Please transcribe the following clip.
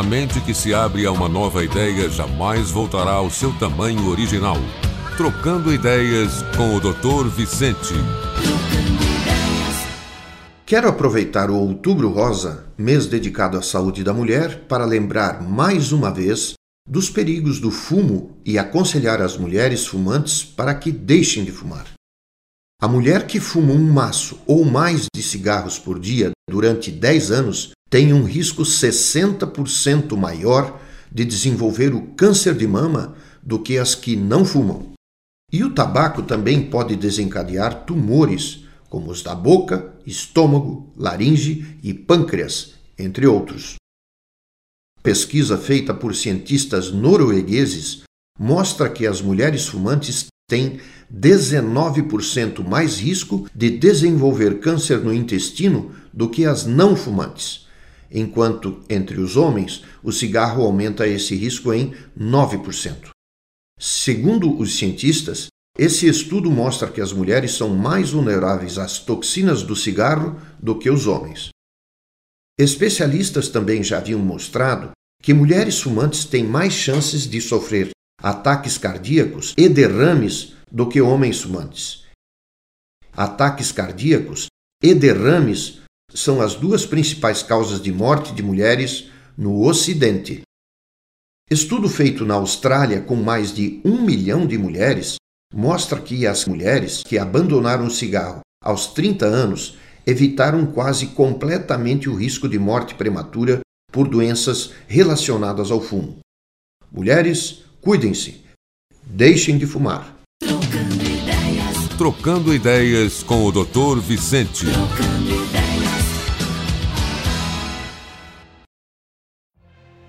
A mente que se abre a uma nova ideia jamais voltará ao seu tamanho original. Trocando ideias com o Dr. Vicente. Quero aproveitar o Outubro Rosa, mês dedicado à saúde da mulher, para lembrar mais uma vez dos perigos do fumo e aconselhar as mulheres fumantes para que deixem de fumar. A mulher que fuma um maço ou mais de cigarros por dia durante 10 anos tem um risco 60% maior de desenvolver o câncer de mama do que as que não fumam. E o tabaco também pode desencadear tumores, como os da boca, estômago, laringe e pâncreas, entre outros. Pesquisa feita por cientistas noruegueses mostra que as mulheres fumantes têm 19% mais risco de desenvolver câncer no intestino do que as não fumantes, enquanto entre os homens o cigarro aumenta esse risco em 9%. Segundo os cientistas, esse estudo mostra que as mulheres são mais vulneráveis às toxinas do cigarro do que os homens. Especialistas também já haviam mostrado que mulheres fumantes têm mais chances de sofrer ataques cardíacos e derrames do que homens fumantes. Ataques cardíacos e derrames são as duas principais causas de morte de mulheres no Ocidente. Estudo feito na Austrália com mais de um milhão de mulheres mostra que as mulheres que abandonaram o cigarro aos 30 anos evitaram quase completamente o risco de morte prematura por doenças relacionadas ao fumo. Mulheres, cuidem-se. Deixem de fumar. Trocando ideias. Trocando ideias com o Dr. Vicente.